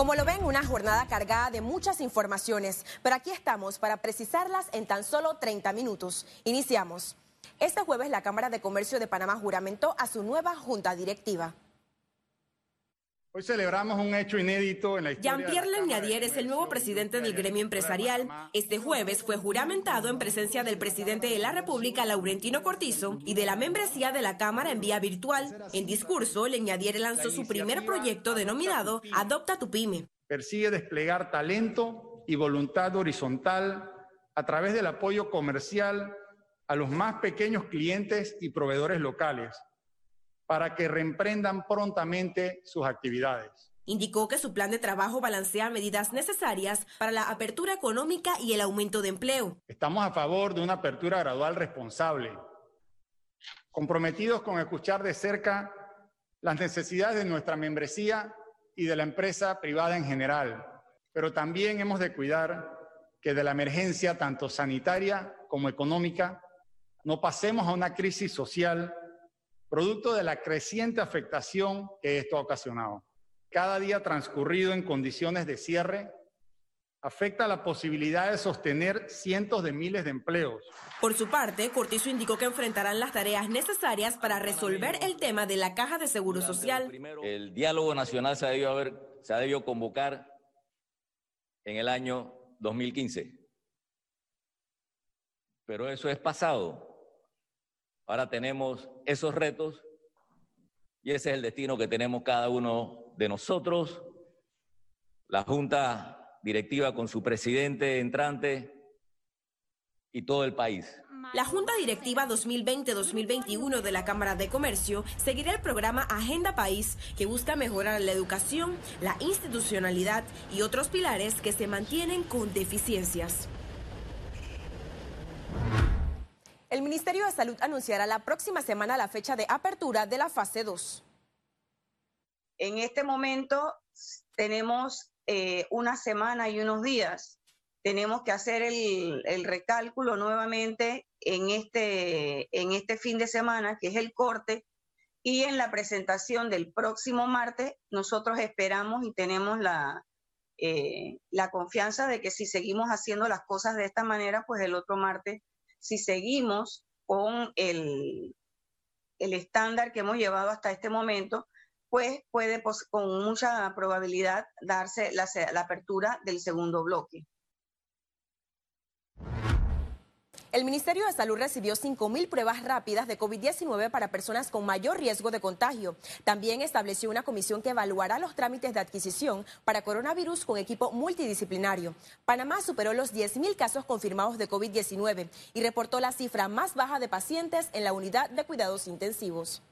Como lo ven, una jornada cargada de muchas informaciones, pero aquí estamos para precisarlas en tan solo 30 minutos. Iniciamos. Este jueves la Cámara de Comercio de Panamá juramentó a su nueva junta directiva. Hoy celebramos un hecho inédito en la historia. Jean-Pierre Leñadier es el nuevo presidente del gremio empresarial. Este jueves fue juramentado en presencia del presidente de la República, Laurentino Cortizo, y de la membresía de la Cámara en vía virtual. En discurso, Leñadier lanzó su primer proyecto denominado Adopta tu pyme. Persigue desplegar talento y voluntad horizontal a través del apoyo comercial a los más pequeños clientes y proveedores locales para que reemprendan prontamente sus actividades. Indicó que su plan de trabajo balancea medidas necesarias para la apertura económica y el aumento de empleo. Estamos a favor de una apertura gradual responsable, comprometidos con escuchar de cerca las necesidades de nuestra membresía y de la empresa privada en general, pero también hemos de cuidar que de la emergencia tanto sanitaria como económica no pasemos a una crisis social producto de la creciente afectación que esto ha ocasionado. Cada día transcurrido en condiciones de cierre afecta la posibilidad de sostener cientos de miles de empleos. Por su parte, Cortizo indicó que enfrentarán las tareas necesarias para resolver el tema de la caja de seguro social. El diálogo nacional se ha debido, haber, se ha debido convocar en el año 2015. Pero eso es pasado. Ahora tenemos esos retos y ese es el destino que tenemos cada uno de nosotros, la Junta Directiva con su presidente entrante y todo el país. La Junta Directiva 2020-2021 de la Cámara de Comercio seguirá el programa Agenda País, que busca mejorar la educación, la institucionalidad y otros pilares que se mantienen con deficiencias. El Ministerio de Salud anunciará la próxima semana la fecha de apertura de la fase 2. En este momento tenemos eh, una semana y unos días. Tenemos que hacer el, recálculo nuevamente en este, en este fin de semana, que es el corte, y en la presentación del próximo martes, nosotros esperamos y tenemos la, eh, la confianza de que si seguimos haciendo las cosas de esta manera, pues el otro martes si seguimos con el, el estándar que hemos llevado hasta este momento, pues puede con mucha probabilidad darse la apertura del segundo bloque. El Ministerio de Salud recibió 5.000 pruebas rápidas de COVID-19 para personas con mayor riesgo de contagio. También estableció una comisión que evaluará los trámites de adquisición para coronavirus con equipo multidisciplinario. Panamá superó los 10.000 casos confirmados de COVID-19 y reportó la cifra más baja de pacientes en la unidad de cuidados intensivos.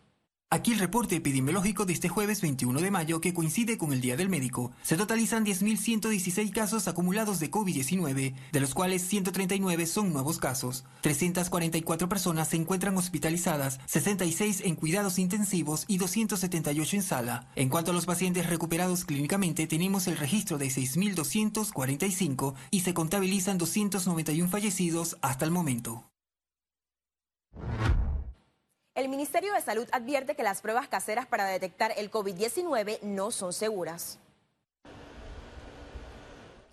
Aquí el reporte epidemiológico de este jueves 21 de mayo que coincide con el Día del Médico. Se totalizan 10.116 casos acumulados de COVID-19, de los cuales 139 son nuevos casos. 344 personas se encuentran hospitalizadas, 66 en cuidados intensivos y 278 en sala. En cuanto a los pacientes recuperados clínicamente, tenemos el registro de 6.245 y se contabilizan 291 fallecidos hasta el momento. El Ministerio de Salud advierte que las pruebas caseras para detectar el COVID-19 no son seguras.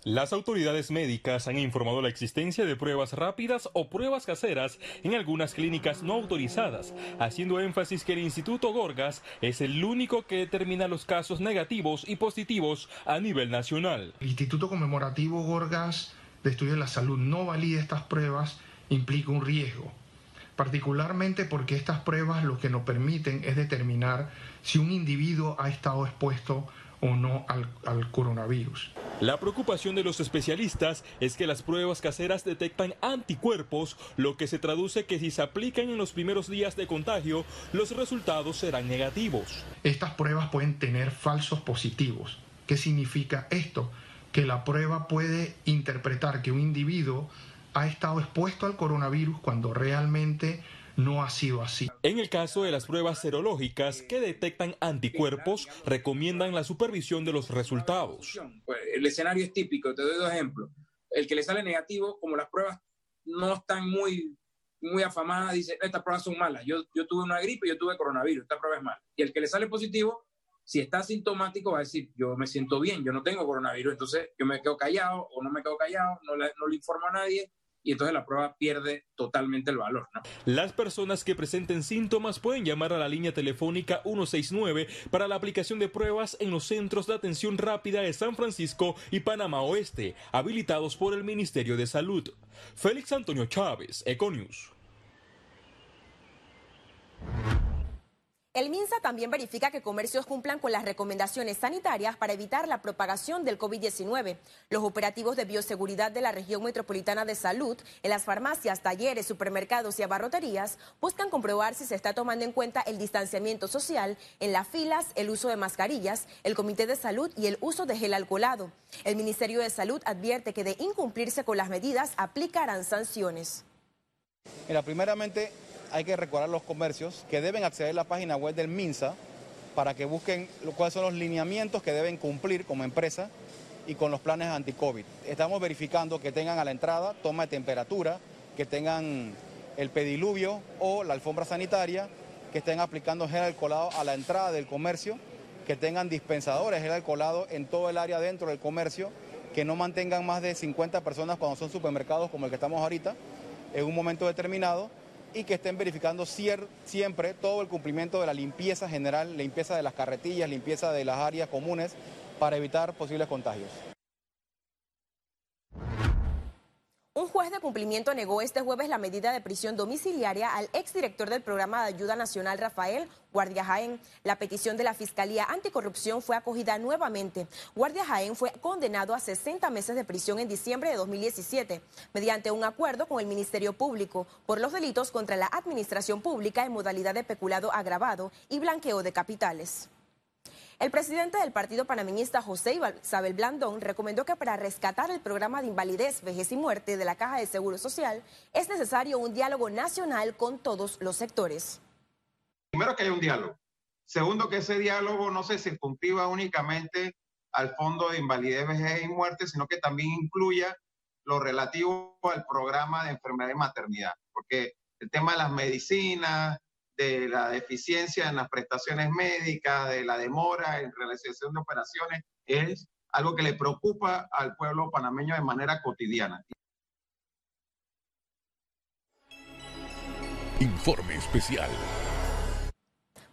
Las autoridades médicas han informado la existencia de pruebas rápidas o pruebas caseras en algunas clínicas no autorizadas, haciendo énfasis que el Instituto Gorgas es el único que determina los casos negativos y positivos a nivel nacional. El Instituto Conmemorativo Gorgas de Estudio de la Salud no valida estas pruebas, implica un riesgo particularmente porque estas pruebas lo que nos permiten es determinar si un individuo ha estado expuesto o no al, al, coronavirus. La preocupación de los especialistas es que las pruebas caseras detectan anticuerpos, lo que se traduce que si se aplican en los primeros días de contagio, los resultados serán negativos. Estas pruebas pueden tener falsos positivos. ¿Qué significa esto? Que la prueba puede interpretar que un individuo ha estado expuesto al coronavirus cuando realmente no ha sido así. En el caso de las pruebas serológicas que detectan anticuerpos, recomiendan la supervisión de los resultados. Pues, el escenario es típico, te doy dos ejemplos. El que le sale negativo, como las pruebas no están muy, muy afamadas, dice, estas pruebas son malas. Yo, yo tuve una gripe, yo tuve coronavirus, esta prueba es mala. Y el que le sale positivo, Si está sintomático, va a decir, yo me siento bien, yo no tengo coronavirus, entonces yo me quedo callado o no me quedo callado, no le, no le informo a nadie y entonces la prueba pierde totalmente el valor. Las personas que presenten síntomas pueden llamar a la línea telefónica 169 para la aplicación de pruebas en los centros de atención rápida de San Francisco y Panamá Oeste, habilitados por el Ministerio de Salud. Félix Antonio Chávez, Econius. El MINSA también verifica que comercios cumplan con las recomendaciones sanitarias para evitar la propagación del COVID-19. Los operativos de bioseguridad de la región metropolitana de salud en las farmacias, talleres, supermercados y abarroterías buscan comprobar si se está tomando en cuenta el distanciamiento social en las filas, el uso de mascarillas, el comité de salud y el uso de gel alcoholado. El Ministerio de Salud advierte que de incumplirse con las medidas aplicarán sanciones. Mira, primeramente hay que recordar los comercios que deben acceder a la página web del MINSA para que busquen cuáles son los lineamientos que deben cumplir como empresa y con los planes anti-COVID. Estamos verificando que tengan a la entrada toma de temperatura, que tengan el pediluvio o la alfombra sanitaria, que estén aplicando gel alcoholado a la entrada del comercio, que tengan dispensadores gel alcoholado en todo el área dentro del comercio, que no mantengan más de 50 personas cuando son supermercados como el que estamos ahorita, en un momento determinado y que estén verificando siempre todo el cumplimiento de la limpieza general, limpieza de las carretillas, limpieza de las áreas comunes para evitar posibles contagios. Un juez de cumplimiento negó este jueves la medida de prisión domiciliaria al exdirector del programa de ayuda nacional Rafael Guardia Jaén. La petición de la Fiscalía Anticorrupción fue acogida nuevamente. Guardia Jaén fue condenado a 60 meses de prisión en diciembre de 2017 mediante un acuerdo con el Ministerio Público por los delitos contra la administración pública en modalidad de peculado agravado y blanqueo de capitales. El presidente del partido panameñista José Isabel Blandón recomendó que para rescatar el programa de invalidez, vejez y muerte de la Caja de Seguro Social es necesario un diálogo nacional con todos los sectores. Primero que haya un diálogo. Segundo que ese diálogo no se circunscriba únicamente al fondo de invalidez, vejez y muerte, sino que también incluya lo relativo al programa de enfermedad y maternidad, porque el tema de las medicinas, de la deficiencia en las prestaciones médicas, de la demora en realización de operaciones, es algo que le preocupa al pueblo panameño de manera cotidiana. Informe especial.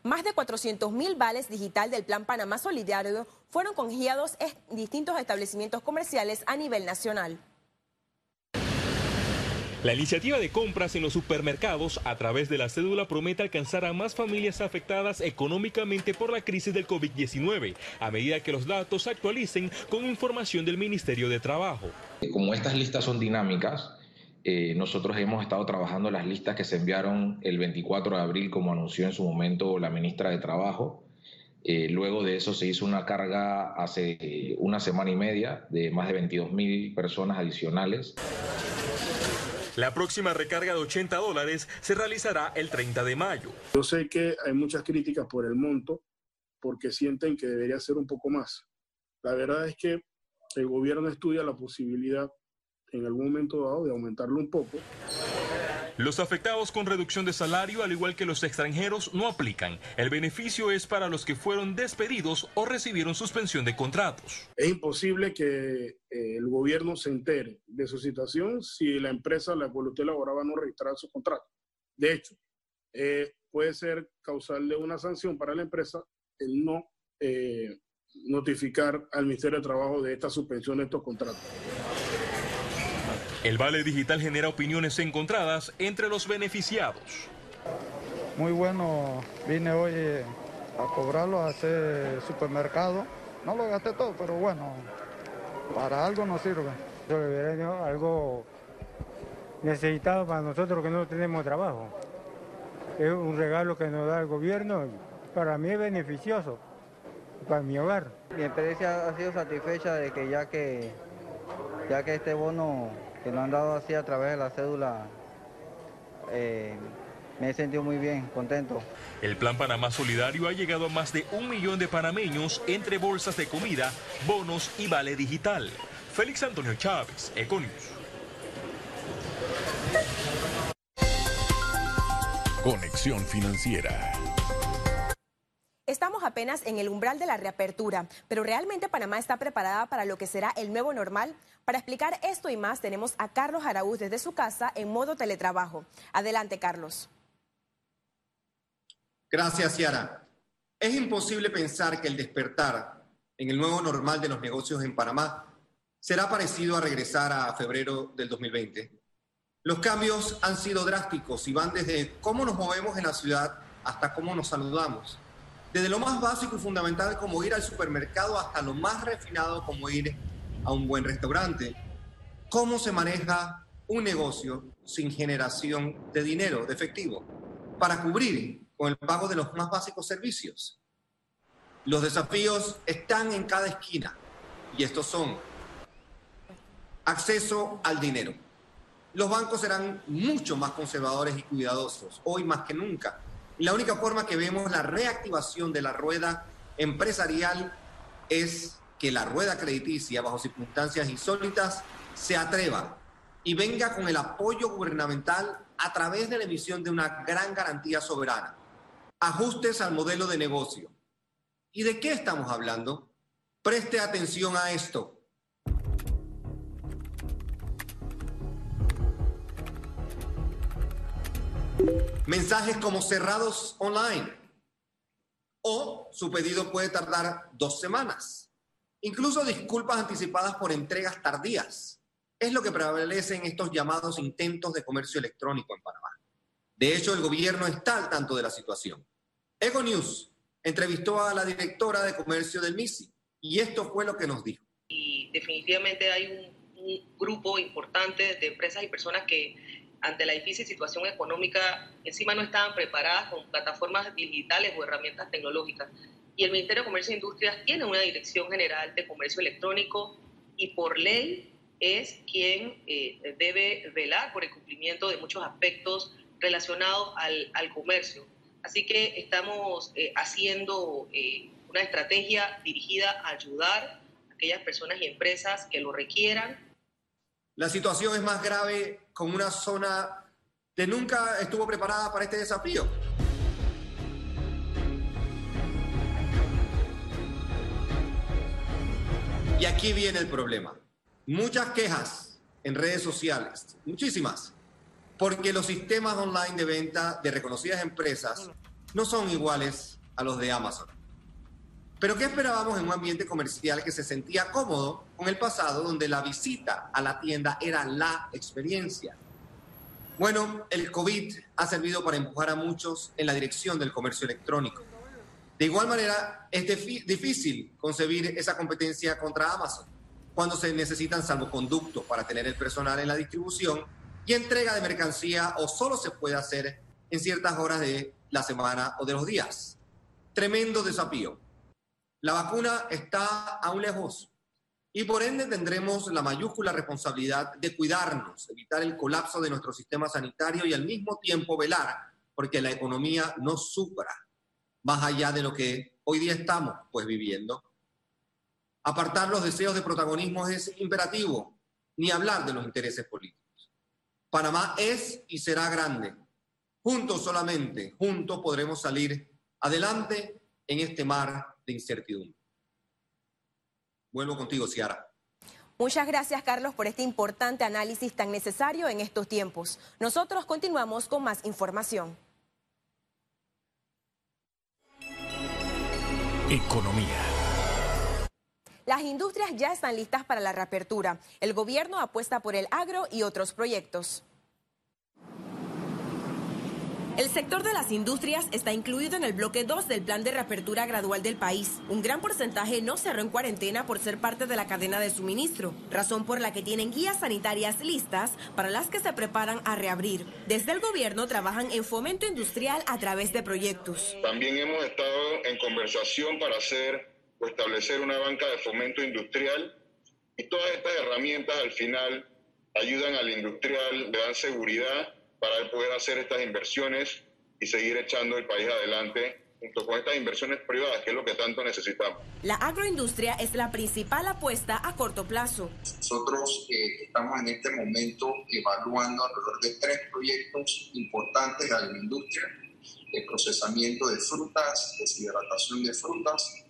Más de 400 mil vales digital del Plan Panamá Solidario fueron congiados en distintos establecimientos comerciales a nivel nacional. La iniciativa de compras en los supermercados a través de la cédula promete alcanzar a más familias afectadas económicamente por la crisis del COVID-19, a medida que los datos se actualicen con información del Ministerio de Trabajo. Como estas listas son dinámicas, eh, nosotros hemos estado trabajando las listas que se enviaron el 24 de abril, como anunció en su momento la ministra de Trabajo. Eh, luego de eso se hizo una carga hace una semana y media de más de 22 mil personas adicionales. La próxima recarga de 80 dólares se realizará el 30 de mayo. Yo sé que hay muchas críticas por el monto, porque sienten que debería ser un poco más. La verdad es que el gobierno estudia la posibilidad en algún momento dado de aumentarlo un poco. Los afectados con reducción de salario, al igual que los extranjeros, no aplican. El beneficio es para los que fueron despedidos o recibieron suspensión de contratos. Es imposible que eh, el gobierno se entere de su situación si la empresa a la cual usted laboraba no registrara su contrato. De hecho, eh, puede ser causarle una sanción para la empresa el no eh, notificar al Ministerio de Trabajo de esta suspensión de estos contratos. El Vale Digital genera opiniones encontradas entre los beneficiados. Muy bueno, vine hoy a cobrarlo a ese supermercado. No lo gasté todo, pero bueno, para algo nos sirve. Yo algo necesitado para nosotros que no tenemos trabajo. Es un regalo que nos da el gobierno, para mí es beneficioso, para mi hogar. Mi experiencia ha sido satisfecha de que ya que, ya que este bono que lo han dado así a través de la cédula, eh, me he sentido muy bien, contento. El Plan Panamá Solidario ha llegado a más de un millón de panameños entre bolsas de comida, bonos y vale digital. Félix Antonio Chávez, Econius. Conexión Financiera. Estamos apenas en el umbral de la reapertura, pero realmente Panamá está preparada para lo que será el nuevo normal. Para explicar esto y más tenemos a Carlos Araúz desde su casa en modo teletrabajo. Adelante, Carlos. Gracias, Ciara. Es imposible pensar que el despertar en el nuevo normal de los negocios en Panamá será parecido a regresar a febrero del 2020. Los cambios han sido drásticos y van desde cómo nos movemos en la ciudad hasta cómo nos saludamos. Desde lo más básico y fundamental como ir al supermercado hasta lo más refinado como ir a un buen restaurante. ¿Cómo se maneja un negocio sin generación de dinero, de efectivo, para cubrir con el pago de los más básicos servicios? Los desafíos están en cada esquina y estos son acceso al dinero. Los bancos serán mucho más conservadores y cuidadosos, hoy más que nunca. La única forma que vemos la reactivación de la rueda empresarial es que la rueda crediticia, bajo circunstancias insólitas, se atreva y venga con el apoyo gubernamental a través de la emisión de una gran garantía soberana. Ajustes al modelo de negocio. ¿Y de qué estamos hablando? Preste atención a esto. Mensajes como cerrados online. O su pedido puede tardar dos semanas. Incluso disculpas anticipadas por entregas tardías. Es lo que prevalece en estos llamados intentos de comercio electrónico en Panamá. De hecho, el gobierno está al tanto de la situación. Ego News entrevistó a la directora de comercio del MISI y esto fue lo que nos dijo. Y definitivamente hay un, un grupo importante de empresas y personas que ante la difícil situación económica, encima no estaban preparadas con plataformas digitales o herramientas tecnológicas. Y el Ministerio de Comercio e Industrias tiene una Dirección General de Comercio Electrónico y por ley es quien eh, debe velar por el cumplimiento de muchos aspectos relacionados al, al comercio. Así que estamos eh, haciendo eh, una estrategia dirigida a ayudar a aquellas personas y empresas que lo requieran la situación es más grave con una zona que nunca estuvo preparada para este desafío. Y aquí viene el problema. Muchas quejas en redes sociales, muchísimas, porque los sistemas online de venta de reconocidas empresas no son iguales a los de Amazon. Pero ¿qué esperábamos en un ambiente comercial que se sentía cómodo el pasado, donde la visita a la tienda era la experiencia? Bueno, el COVID ha servido para empujar a muchos en la dirección del comercio electrónico. De igual manera, es difícil concebir esa competencia contra Amazon cuando se necesitan salvoconductos para tener el personal en la distribución y entrega de mercancía o solo se puede hacer en ciertas horas de la semana o de los días. Tremendo desafío. La vacuna está aún lejos y por ende tendremos la mayúscula responsabilidad de cuidarnos, evitar el colapso de nuestro sistema sanitario y al mismo tiempo velar porque la economía no sufra más allá de lo que hoy día estamos pues viviendo. Apartar los deseos de protagonismo es imperativo, ni hablar de los intereses políticos. Panamá es y será grande. Juntos solamente, juntos podremos salir adelante en este mar de incertidumbre. Vuelvo contigo, Ciara. Muchas gracias, Carlos, por este importante análisis tan necesario en estos tiempos. Nosotros continuamos con más información. Economía. Las industrias ya están listas para la reapertura. El gobierno apuesta por el agro y otros proyectos. El sector de las industrias está incluido en el bloque 2 del plan de reapertura gradual del país. Un gran porcentaje no cerró en cuarentena por ser parte de la cadena de suministro, razón por la que tienen guías sanitarias listas para las que se preparan a reabrir. Desde el gobierno trabajan en fomento industrial a través de proyectos. También hemos estado en conversación para hacer o establecer una banca de fomento industrial y todas estas herramientas al final ayudan al industrial, le dan seguridad para poder hacer estas inversiones y seguir echando el país adelante junto con estas inversiones privadas, que es lo que tanto necesitamos. La agroindustria es la principal apuesta a corto plazo. Nosotros eh, estamos en este momento evaluando alrededor de tres proyectos importantes de agroindustria el procesamiento de frutas, deshidratación de frutas,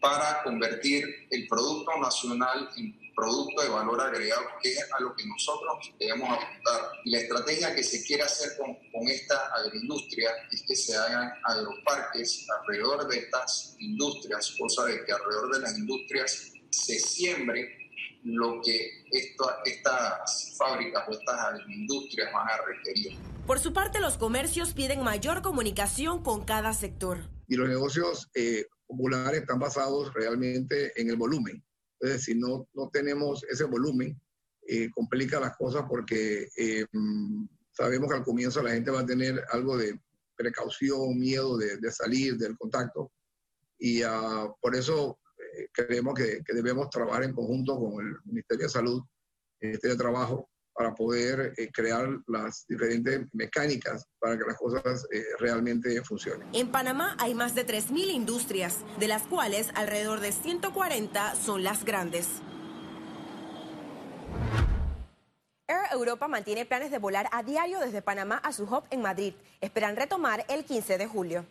para convertir el producto nacional en producto de valor agregado, que es a lo que nosotros debemos apuntar. Y la estrategia que se quiere hacer con, con esta agroindustria es que se hagan agroparques alrededor de estas industrias, cosa de que alrededor de las industrias se siembre lo que estas fábricas o estas agroindustrias van a requerir. Por su parte, los comercios piden mayor comunicación con cada sector. Y los negocios eh, populares están basados realmente en el volumen. Entonces, si no, no tenemos ese volumen, eh, complica las cosas porque eh, sabemos que al comienzo la gente va a tener algo de precaución, miedo de, de salir del contacto. Y uh, por eso eh, creemos que, que, debemos trabajar en conjunto con el Ministerio de Salud, el Ministerio de Trabajo, para poder eh, crear las diferentes mecánicas para que las cosas eh, realmente funcionen. En Panamá hay más de 3.000 industrias, de las cuales alrededor de 140 son las grandes. Air Europa mantiene planes de volar a diario desde Panamá a su hub en Madrid. Esperan retomar el 15 de julio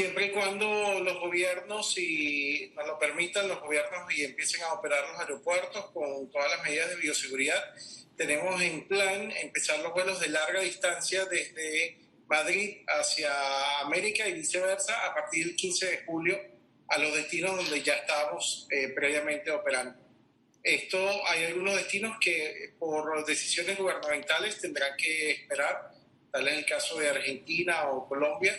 siempre y cuando los gobiernos y nos lo permitan los gobiernos y empiecen a operar los aeropuertos con todas las medidas de bioseguridad, tenemos en plan empezar los vuelos de larga distancia desde Madrid hacia América y viceversa a partir del 15 de julio a los destinos donde ya estábamos eh, previamente operando. Esto hay algunos destinos que por decisiones gubernamentales tendrán que esperar, tal es el caso de Argentina o Colombia,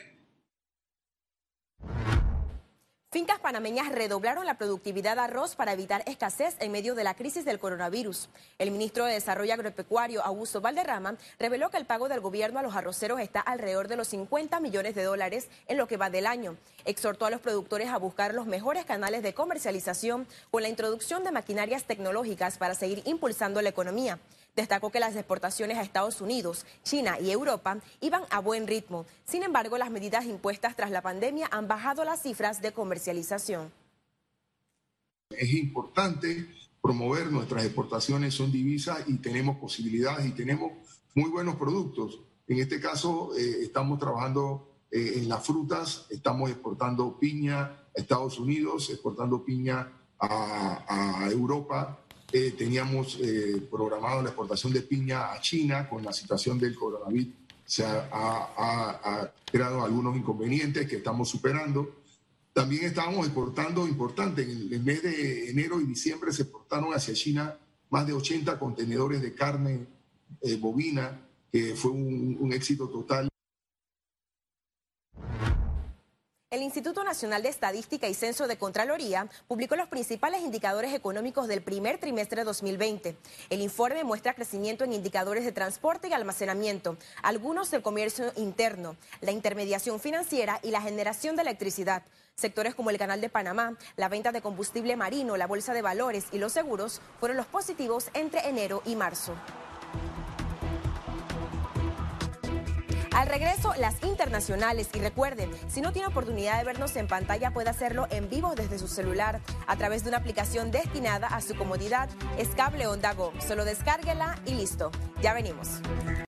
Fincas panameñas redoblaron la productividad de arroz para evitar escasez en medio de la crisis del coronavirus. El ministro de Desarrollo Agropecuario, Augusto Valderrama, reveló que el pago del gobierno a los arroceros está alrededor de los 50 millones de dólares en lo que va del año. Exhortó a los productores a buscar los mejores canales de comercialización con la introducción de maquinarias tecnológicas para seguir impulsando la economía. Destacó que las exportaciones a Estados Unidos, China y Europa iban a buen ritmo. Sin embargo, las medidas impuestas tras la pandemia han bajado las cifras de comercialización. Es importante promover nuestras exportaciones, son divisas y tenemos posibilidades y tenemos muy buenos productos. En este caso, eh, estamos trabajando eh, en las frutas, estamos exportando piña a Estados Unidos, exportando piña a, a Europa, eh, teníamos eh, programado la exportación de piña a China con la situación del coronavirus. Se ha, ha, creado algunos inconvenientes que estamos superando. También estábamos exportando importante. En el mes de enero y diciembre se exportaron hacia China más de 80 contenedores de carne eh, bovina, que fue un, un éxito total. El Instituto Nacional de Estadística y Censo de Contraloría publicó los principales indicadores económicos del primer trimestre de 2020. El informe muestra crecimiento en indicadores de transporte y almacenamiento, algunos del comercio interno, la intermediación financiera y la generación de electricidad. Sectores como el Canal de Panamá, la venta de combustible marino, la bolsa de valores y los seguros fueron los positivos entre enero y marzo. Al regreso, las internacionales. Y recuerden, si no tiene oportunidad de vernos en pantalla, puede hacerlo en vivo desde su celular a través de una aplicación destinada a su comodidad. Es Onda Go. Solo descárguela y listo. Ya venimos.